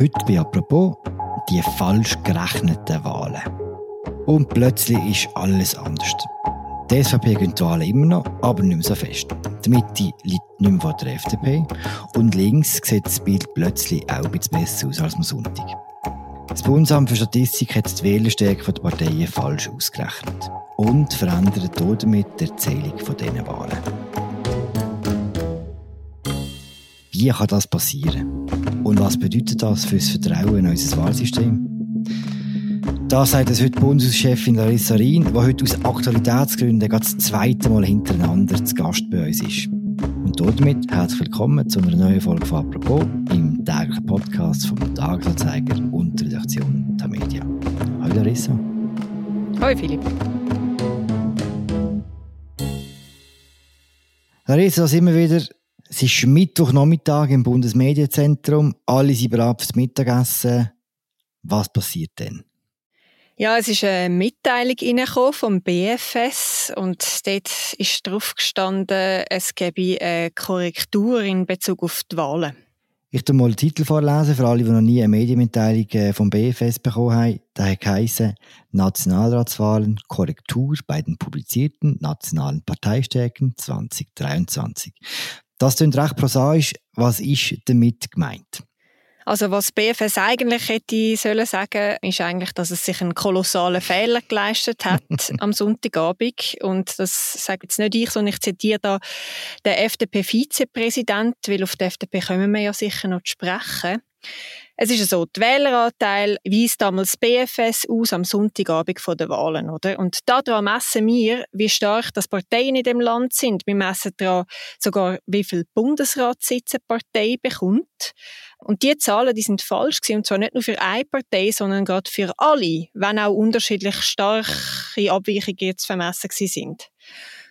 Heute bei «Apropos» die falsch gerechneten Wahlen. Und plötzlich ist alles anders. Die SVP gönnt die Wahlen immer noch, aber nicht mehr so fest. Die Mitte liegt nicht mehr vor der FDP und links sieht das Bild plötzlich auch bisschen besser aus als am Sonntag. Das Bundesamt für Statistik hat die Wählerstärke der Parteien falsch ausgerechnet und verändert damit die Erzählung dieser Wahlen. Wie kann das passieren? Und was bedeutet das für das Vertrauen in unser Wahlsystem? Da sagt es heute Bundeschefin Larissa Rien, die heute aus Aktualitätsgründen das zweite Mal hintereinander zu Gast bei uns ist. Und damit herzlich willkommen zu einer neuen Folge von «Apropos» im täglichen Podcast vom Tagesanzeiger und der Redaktion der Media. Hallo Larissa. Hallo Philipp. Larissa, da sind wir wieder es ist Mittwochnachmittag im Bundesmedienzentrum. Alle sind bereit fürs Mittagessen. Was passiert denn? Ja, es ist eine Mitteilung vom BFS und dort ist drauf gestanden, es gebe eine Korrektur in Bezug auf die Wahlen. Ich tu mal den Titel vorlesen für alle, die noch nie eine Medienmitteilung äh, vom BFS bekommen haben. Da geheißen, Nationalratswahlen, Korrektur bei den publizierten nationalen Parteistärken 2023. Das klingt recht prosaisch. Was ist damit gemeint? Also was BFS eigentlich hätte sollen sagen, ist eigentlich, dass es sich einen kolossalen Fehler geleistet hat am Sonntagabend. Und das sage jetzt nicht ich, sondern ich zitiere da den FDP-Vizepräsident, weil auf die FDP kommen wir ja sicher noch zu sprechen. Es ist so, der Wähleranteil weist damals BFS aus am Sonntagabend vor den Wahlen, oder? Und daran messen wir, wie stark das Parteien in dem Land sind. Wir messen daran sogar, wie viel Bundesratssitze eine Partei bekommt. Und die Zahlen, die sind falsch gewesen, und zwar nicht nur für eine Partei, sondern gerade für alle, wenn auch unterschiedlich starke Abweichungen jetzt vermessen sind.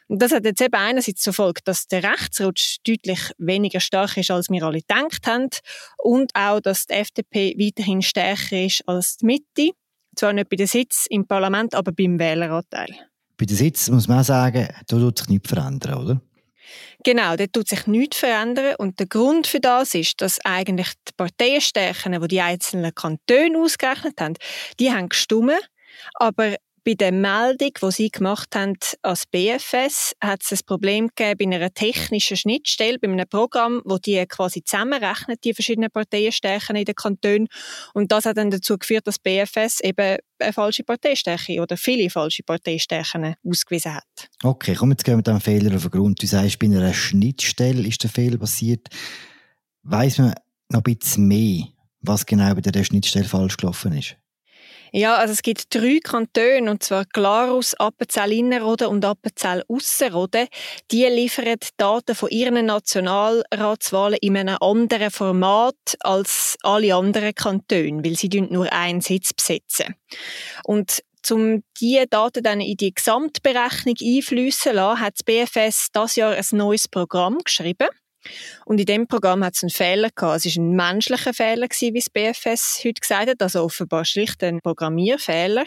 Und das hat jetzt eben einerseits zur Folge, dass der Rechtsrutsch deutlich weniger stark ist, als wir alle gedacht haben. Und auch, dass die FDP weiterhin stärker ist als die Mitte. Zwar nicht bei den Sitz im Parlament, aber beim Wähleranteil. Bei den Sitz muss man auch sagen, da tut sich nichts verändern, oder? Genau, da tut sich nichts verändern. Und der Grund für das ist, dass eigentlich die Parteienstärken, die die einzelnen Kantone ausgerechnet haben, die haben gestummen. Aber bei der Meldung, die Sie gemacht haben als BFS, hat es ein Problem gegeben bei einer technischen Schnittstelle, bei einem Programm, wo die quasi zusammenrechnet, die verschiedenen Parteienstärken in den Kantonen. Und das hat dann dazu geführt, dass BFS eben eine falsche Parteistärke oder viele falsche Parteistärken ausgewiesen hat. Okay, komm, jetzt gehen wir diesem Fehler auf den Grund. Du sagst, bei einer Schnittstelle ist der Fehler passiert. Weiss man noch ein bisschen mehr, was genau bei der Schnittstelle falsch gelaufen ist? Ja, also es gibt drei Kantone, und zwar Glarus, Appenzell Innerrhoden und Appenzell Ausserrhoden. Die liefern Daten von ihren Nationalratswahlen in einem anderen Format als alle anderen Kantone, weil sie nur einen Sitz besetzen. Und um diese Daten dann in die Gesamtberechnung einfließen zu lassen, hat das BFS das Jahr ein neues Programm geschrieben. Und in dem Programm hat es einen Fehler gehabt. Es war ein menschlicher Fehler, wie das BFS heute gesagt hat, also offenbar schlicht ein Programmierfehler.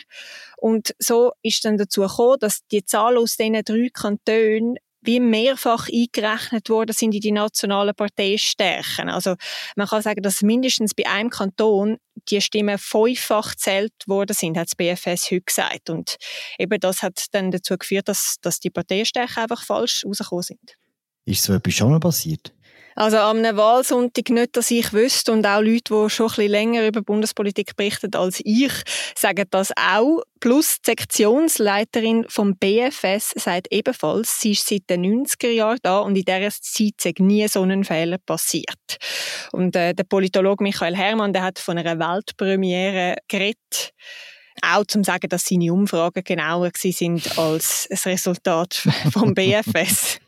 Und so ist dann dazu gekommen, dass die Zahlen aus diesen drei Kantonen wie mehrfach eingerechnet worden sind in die nationalen Parteistärken. Also man kann sagen, dass mindestens bei einem Kanton die Stimmen fünffach zählt worden sind, hat das BFS heute gesagt. Und eben das hat dann dazu geführt, dass, dass die Parteistärken einfach falsch rausgekommen sind. Ist so etwas schon mal passiert? Also am Wahlsonntag nicht, dass ich wüsste und auch Leute, die schon ein bisschen länger über Bundespolitik berichten als ich, sagen das auch. Plus die Sektionsleiterin vom BFS sagt ebenfalls, sie ist seit den 90er Jahren da und in dieser Zeit sei nie so ein Fehler passiert. Und äh, der Politologe Michael Herrmann, der hat von einer Weltpremiere geredet auch zum sagen, dass seine Umfragen genauer sind als das Resultat vom BFS.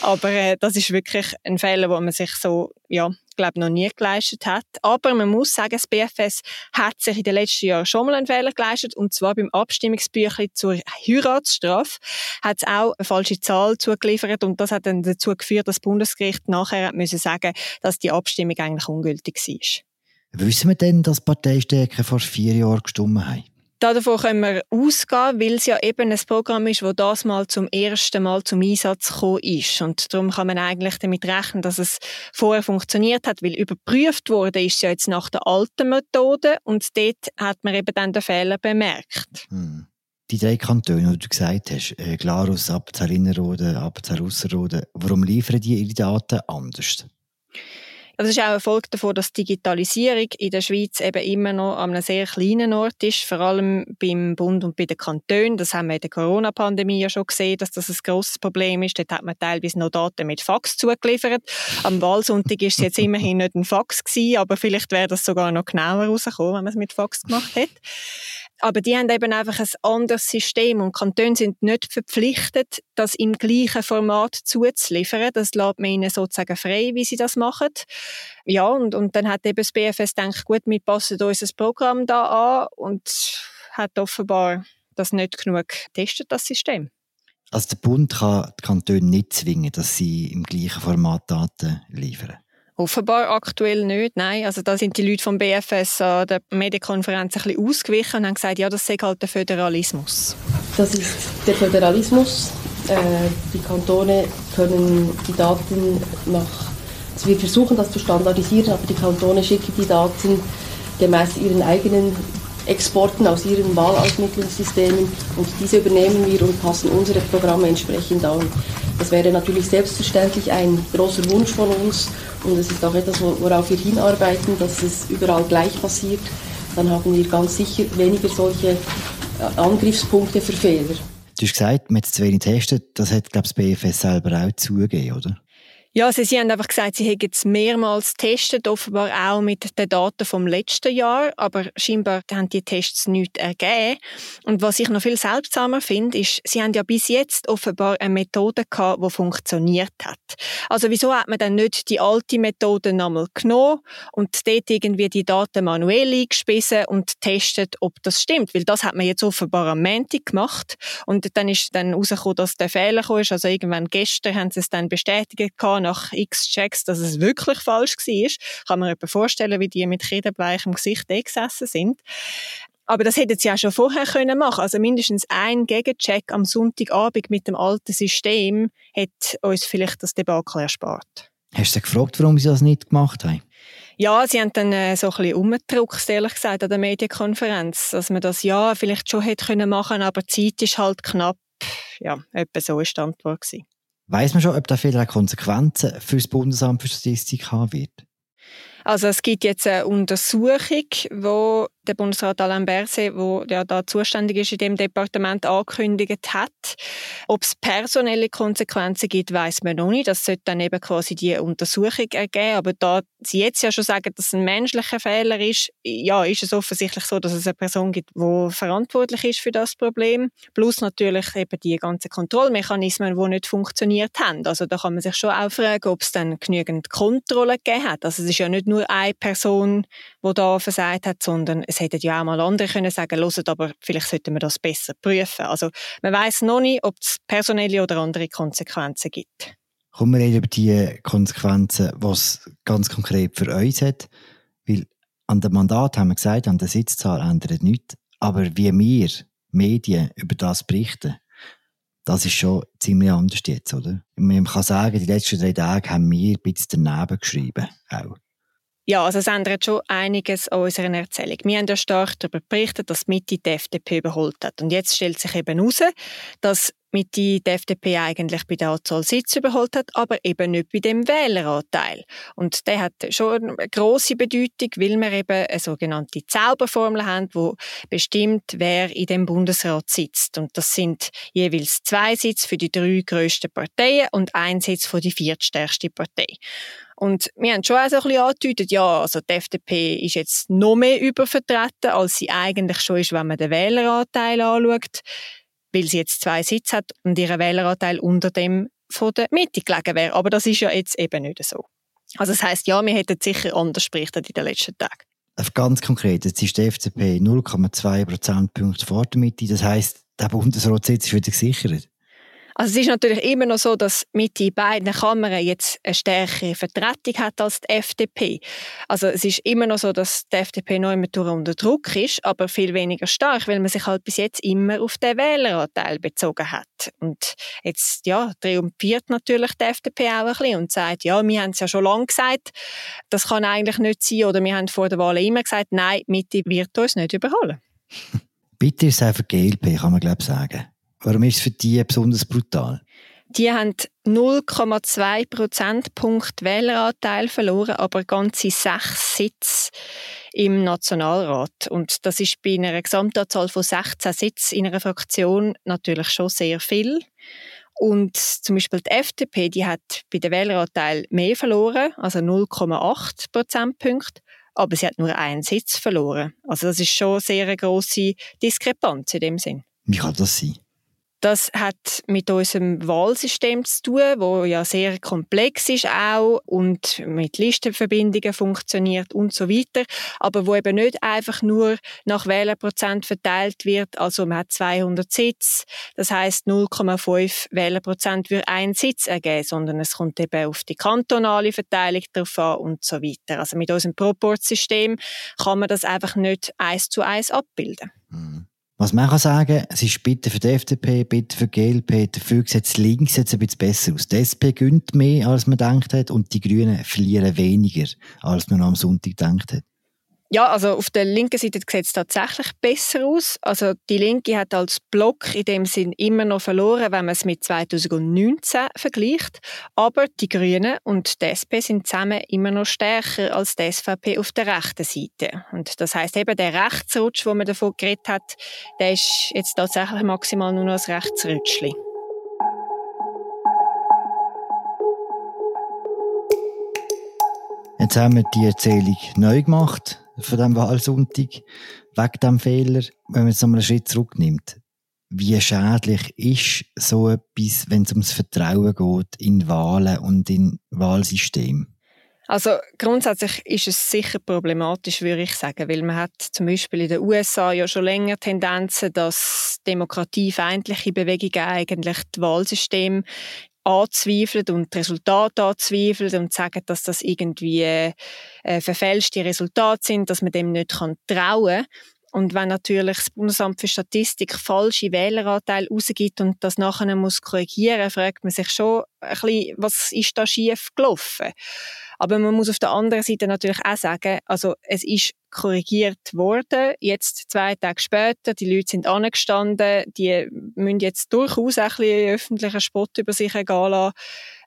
Aber äh, das ist wirklich ein Fehler, wo man sich so, ja, glaube noch nie geleistet hat. Aber man muss sagen, das BFS hat sich in den letzten Jahren schon mal einen Fehler geleistet und zwar beim Abstimmungsbüchlein zur Heiratsstrafe hat es auch eine falsche Zahl zugeliefert und das hat dann dazu geführt, dass das Bundesgericht nachher müssen sagen, dass die Abstimmung eigentlich ungültig war. Wissen wir denn, dass Parteistärken vor vier Jahren gestimmt haben? Davon können wir ausgehen, weil es ja eben ein Programm ist, das das mal zum ersten Mal zum Einsatz gekommen ist. Und darum kann man eigentlich damit rechnen, dass es vorher funktioniert hat, weil überprüft wurde ist ja jetzt nach der alten Methode und dort hat man eben dann den Fehler bemerkt. Hm. Die drei Kantone, die du gesagt hast, äh, Glarus, Appenzell Innerrhoden, Appenzell Ausserrhoden, warum liefern die ihre Daten anders? Das ist auch ein Folge davon, dass Digitalisierung in der Schweiz eben immer noch an einem sehr kleinen Ort ist, vor allem beim Bund und bei den Kantonen. Das haben wir in der Corona-Pandemie ja schon gesehen, dass das ein grosses Problem ist. Dort hat man teilweise noch Daten mit Fax zugeliefert. Am Wahlsonntag ist es jetzt immerhin nicht ein Fax gewesen, aber vielleicht wäre das sogar noch genauer rausgekommen, wenn man es mit Fax gemacht hätte. Aber die haben eben einfach ein anderes System und Kantone sind nicht verpflichtet, das im gleichen Format zuzuliefern. Das lässt man ihnen sozusagen frei, wie sie das machen. Ja, und, und dann hat eben das BFS gedacht, gut, wir passen unser Programm da an und hat offenbar das nicht genug getestet, das System. Also der Bund kann die Kantone nicht zwingen, dass sie im gleichen Format Daten liefern? Offenbar aktuell nicht, nein. Also da sind die Leute vom BFS an der Medienkonferenz ein bisschen ausgewichen und haben gesagt, ja, das sei halt der Föderalismus. Das ist der Föderalismus. Äh, die Kantone können die Daten nach, also wir versuchen das zu standardisieren, aber die Kantone schicken die Daten gemäß ihren eigenen Exporten aus ihren Wahlausmittlungssystemen und diese übernehmen wir und passen unsere Programme entsprechend an. Das wäre natürlich selbstverständlich ein großer Wunsch von uns und es ist auch etwas, worauf wir hinarbeiten, dass es überall gleich passiert. Dann haben wir ganz sicher weniger solche äh, Angriffspunkte für Fehler. Du hast gesagt, hat zu wenig getestet. Das hat, glaube ich, das BFS selber auch zugegeben, oder? Ja, sie, sie haben einfach gesagt, sie hätten es mehrmals getestet, offenbar auch mit den Daten vom letzten Jahr, aber scheinbar haben die Tests nichts ergeben. Und was ich noch viel seltsamer finde, ist, sie haben ja bis jetzt offenbar eine Methode gehabt, die funktioniert hat. Also wieso hat man dann nicht die alte Methode nochmal genommen und dort irgendwie die Daten manuell eingespissen und testet, ob das stimmt? Weil das hat man jetzt offenbar am Montag gemacht und dann ist dann rausgekommen, dass der Fehler kam. Also irgendwann gestern haben sie es dann bestätigt gehabt, nach x Checks, dass es wirklich falsch war. Kann man sich vorstellen, wie die mit kredenbleichem Gesicht gesessen sind. Aber das hätten sie ja schon vorher können machen. Also mindestens ein Gegencheck am Sonntagabend mit dem alten System hätte uns vielleicht das Debakel erspart. Hast du sie gefragt, warum sie das nicht gemacht haben? Ja, sie haben dann äh, so ein bisschen umgedruckt, ehrlich gesagt, an der Medienkonferenz, dass man das ja vielleicht schon hätte können machen, aber die Zeit ist halt knapp. Ja, etwa so war die Antwort. Gewesen. Weiß man schon, ob da vielleicht Konsequenzen für das Bundesamt für Statistik haben wird? Also es gibt jetzt eine Untersuchung, wo der Bundesrat Alain Berset, der ja da zuständig ist in dem Departement, angekündigt hat. Ob es personelle Konsequenzen gibt, weiß man noch nicht. Das sollte dann eben quasi die Untersuchung ergeben. Aber da Sie jetzt ja schon sagen, dass es ein menschlicher Fehler ist, ja, ist es offensichtlich so, dass es eine Person gibt, die verantwortlich ist für das Problem. Plus natürlich eben die ganzen Kontrollmechanismen, die nicht funktioniert haben. Also da kann man sich schon auch fragen, ob es dann genügend Kontrolle gegeben hat. Also es ist ja nicht nur eine Person, die da versagt hat, sondern es hätten ja auch mal andere können sagen, loset, aber vielleicht sollten wir das besser prüfen. Also man weiß noch nicht, ob es personelle oder andere Konsequenzen gibt. Kommen wir reden über die Konsequenzen, was ganz konkret für uns hat. Weil an dem Mandat haben wir gesagt, an der Sitzzahl ändert nichts. Aber wie wir Medien über das berichten, das ist schon ziemlich anders jetzt, oder? Man kann sagen, die letzten drei Tage haben wir ein bisschen daneben geschrieben. Auch. Ja, also es ändert schon einiges an unserer Erzählung. Wir haben ja stark darüber berichtet, dass Mitte die FDP überholt hat. Und jetzt stellt sich eben heraus, dass Mitte die FDP eigentlich bei der Anzahl Sitze überholt hat, aber eben nicht bei dem Wähleranteil. Und der hat schon eine grosse Bedeutung, weil wir eben eine sogenannte Zauberformel haben, wo bestimmt, wer in dem Bundesrat sitzt. Und das sind jeweils zwei Sitze für die drei grössten Parteien und ein Sitz für die viertstärkste Partei. Und wir haben schon auch so ein bisschen angedeutet, ja, also die FDP ist jetzt noch mehr übervertreten, als sie eigentlich schon ist, wenn man den Wähleranteil anschaut, weil sie jetzt zwei Sitze hat und ihr Wähleranteil unter dem von der Mitte gelegen wäre. Aber das ist ja jetzt eben nicht so. Also das heißt, ja, wir hätten sicher anders berichtet in den letzten Tagen. Ganz konkret, jetzt ist die FDP 0,2 Prozentpunkte vor der Mitte. Das heißt, der Bundesratssitz ist wieder gesichert. Also es ist natürlich immer noch so, dass mit den beiden Kammern jetzt eine stärkere Vertretung hat als die FDP. Also es ist immer noch so, dass die FDP noch immer unter Druck ist, aber viel weniger stark, weil man sich halt bis jetzt immer auf den Wähleranteil bezogen hat. Und jetzt ja triumphiert natürlich die FDP auch ein bisschen und sagt, ja, wir haben es ja schon lange gesagt, das kann eigentlich nicht sein, oder wir haben vor der Wahl immer gesagt, nein, Mitte wird uns nicht überholen. Bitte ist die GLP, kann man glaube ich sagen. Warum ist es für die besonders brutal? Die haben 0,2 Prozentpunkt Wähleranteil verloren, aber ganze sechs Sitze im Nationalrat. Und das ist bei einer Gesamtanzahl von 16 Sitzen in einer Fraktion natürlich schon sehr viel. Und zum Beispiel die FDP, die hat bei den Wähleranteil mehr verloren, also 0,8 Prozentpunkte, aber sie hat nur einen Sitz verloren. Also das ist schon eine sehr große Diskrepanz in dem Sinn. Wie kann das sein? Das hat mit unserem Wahlsystem zu tun, wo ja sehr komplex ist auch und mit Listenverbindungen funktioniert und so weiter, aber wo eben nicht einfach nur nach Wählerprozent verteilt wird, also man hat 200 Sitze, das heißt 0,5 Wählerprozent für einen Sitz ergeben, sondern es kommt eben auf die kantonale Verteilung drauf an und so weiter. Also mit unserem Proportsystem kann man das einfach nicht eins zu eins abbilden. Mhm. Was man kann sagen, es ist bitte für die FDP, bitte für die GLP, dafür sieht es links jetzt ein bisschen besser aus. Die SP gönnt mehr, als man gedacht hat, und die Grünen verlieren weniger, als man am Sonntag gedacht hat. Ja, also auf der linken Seite sieht es tatsächlich besser aus. Also die Linke hat als Block in dem Sinn immer noch verloren, wenn man es mit 2019 vergleicht. Aber die Grünen und die SP sind zusammen immer noch stärker als die SVP auf der rechten Seite. Und das heißt eben, der Rechtsrutsch, wo man davon geredet hat, der ist jetzt tatsächlich maximal nur noch ein Rechtsrutschli. Jetzt haben wir die Erzählung neu gemacht von dem Wahlsonntag, wegen dem Fehler, wenn man jetzt nochmal einen Schritt zurücknimmt. Wie schädlich ist so etwas, wenn es ums Vertrauen geht in Wahlen und in Wahlsystem? Also grundsätzlich ist es sicher problematisch, würde ich sagen, weil man hat zum Beispiel in den USA ja schon länger Tendenzen, dass demokratiefeindliche Bewegungen eigentlich das Wahlsystem anzweifeln und die Resultate anzweifeln und sagen, dass das irgendwie äh, verfälschte Resultate sind, dass man dem nicht kann trauen und wenn natürlich das Bundesamt für Statistik falsche Wähleranteile rausgibt und das nachher muss korrigieren, fragt man sich schon ein bisschen, was ist da schief gelaufen? Aber man muss auf der anderen Seite natürlich auch sagen, also es ist korrigiert worden, jetzt zwei Tage später, die Leute sind angestanden, die müssen jetzt durchaus ein bisschen öffentlichen Spott über sich ergehen lassen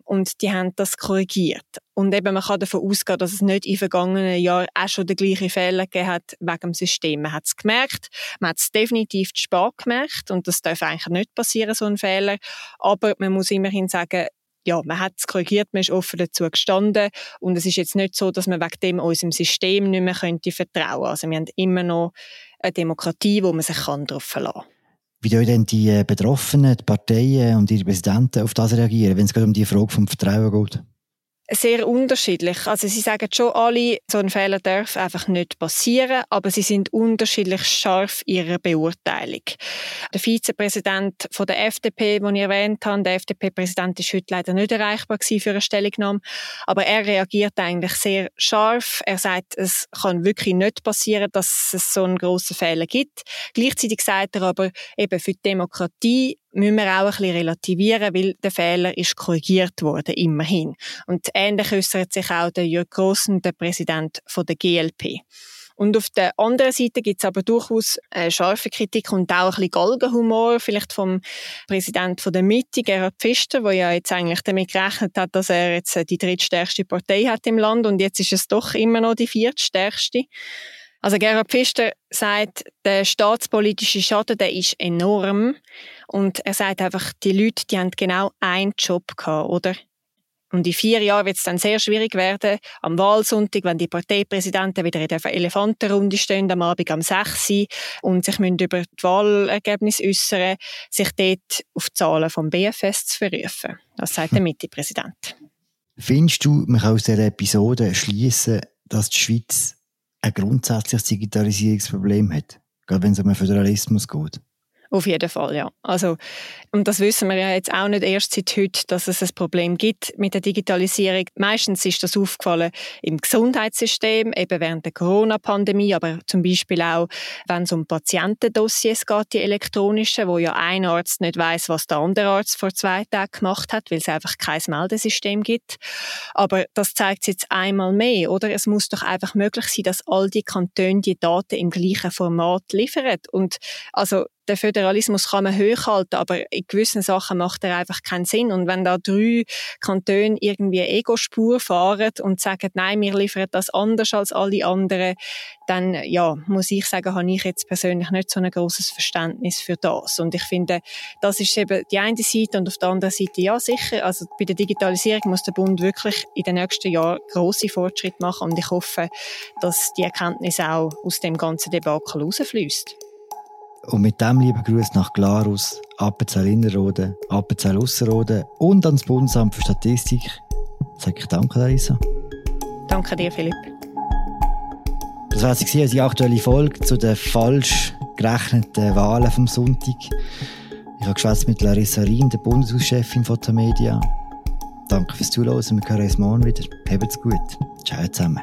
und die haben das korrigiert. Und eben, man kann davon ausgehen, dass es nicht in vergangenen Jahren auch schon den gleichen Fehler gegeben hat wegen dem System. Man hat es gemerkt, man hat es definitiv zu spät gemerkt und das darf eigentlich nicht passieren, so ein Fehler. Aber man muss immerhin sagen, ja, man hat es korrigiert, man ist offen dazu gestanden und es ist jetzt nicht so, dass man wegen dem unserem System nicht mehr könnte vertrauen. Also wir haben immer noch eine Demokratie, wo man sich darauf verlassen kann. Wie sollen denn die Betroffenen, die Parteien und ihre Präsidenten auf das reagieren, wenn es gerade um die Frage vom Vertrauen geht? Sehr unterschiedlich. Also sie sagen schon alle, so ein Fehler darf einfach nicht passieren, aber sie sind unterschiedlich scharf ihrer Beurteilung. Der Vizepräsident von der FDP, den ich erwähnt habe, der FDP-Präsident ist heute leider nicht erreichbar für eine Stellungnahme, aber er reagiert eigentlich sehr scharf. Er sagt, es kann wirklich nicht passieren, dass es so einen grossen Fehler gibt. Gleichzeitig sagt er aber, eben für die Demokratie müssen wir auch ein bisschen relativieren, weil der Fehler ist korrigiert worden, immerhin. Und ähnlich äußert sich auch der Jörg Grossen, der Präsident von der GLP. Und auf der anderen Seite gibt es aber durchaus äh, scharfe Kritik und auch ein bisschen Galgenhumor, vielleicht vom Präsident von der Mitte, Gerhard Pfister, der ja jetzt eigentlich damit gerechnet hat, dass er jetzt äh, die drittstärkste Partei hat im Land und jetzt ist es doch immer noch die viertstärkste. Also Gerhard Pfister sagt, der staatspolitische Schaden, der ist enorm. Und er sagt einfach, die Leute, die haben genau einen Job gehabt, oder? Und in vier Jahren wird es dann sehr schwierig werden, am Wahlsonntag, wenn die Parteipräsidenten wieder in der Elefantenrunde stehen, am Abend um 6 Uhr und sich müssen über die Wahlergebnisse äußern, sich dort auf die Zahlen vom BFS zu verrufen. Das sagt der Mitte-Präsident. Findest du, man kann aus dieser Episode schließen, dass die Schweiz ein grundsätzliches Digitalisierungsproblem hat, gerade wenn es um den Föderalismus geht? Auf jeden Fall, ja. Also, und das wissen wir ja jetzt auch nicht erst seit heute, dass es ein Problem gibt mit der Digitalisierung. Meistens ist das aufgefallen im Gesundheitssystem, eben während der Corona-Pandemie, aber zum Beispiel auch, wenn es um Patientendossiers geht, die elektronischen, wo ja ein Arzt nicht weiß, was der andere Arzt vor zwei Tagen gemacht hat, weil es einfach kein Meldesystem gibt. Aber das zeigt jetzt einmal mehr, oder? Es muss doch einfach möglich sein, dass all die Kantone die Daten im gleichen Format liefern. Und also den Föderalismus kann man hochhalten, aber in gewissen Sachen macht er einfach keinen Sinn. Und wenn da drei Kantone irgendwie Ego-Spur fahren und sagen, nein, wir liefern das anders als alle anderen, dann, ja, muss ich sagen, habe ich jetzt persönlich nicht so ein großes Verständnis für das. Und ich finde, das ist eben die eine Seite und auf der anderen Seite, ja, sicher, also bei der Digitalisierung muss der Bund wirklich in den nächsten Jahren große Fortschritte machen und ich hoffe, dass die Erkenntnis auch aus dem ganzen Debakel rausfließt. Und mit dem lieben Gruß nach Glarus, Appenzell Innerrhoden, Appenzell Ausserrhoden und ans Bundesamt für Statistik sage ich danke, Larissa. Danke dir, Philipp. Das war sie unsere aktuelle Folge zu den falsch gerechneten Wahlen vom Sonntag. Ich habe geschwätzt mit Larissa Riem, der Bundeshauschefin von der Media. Danke fürs Zuhören. Wir hören uns morgen wieder. Habt's gut. Ciao zusammen.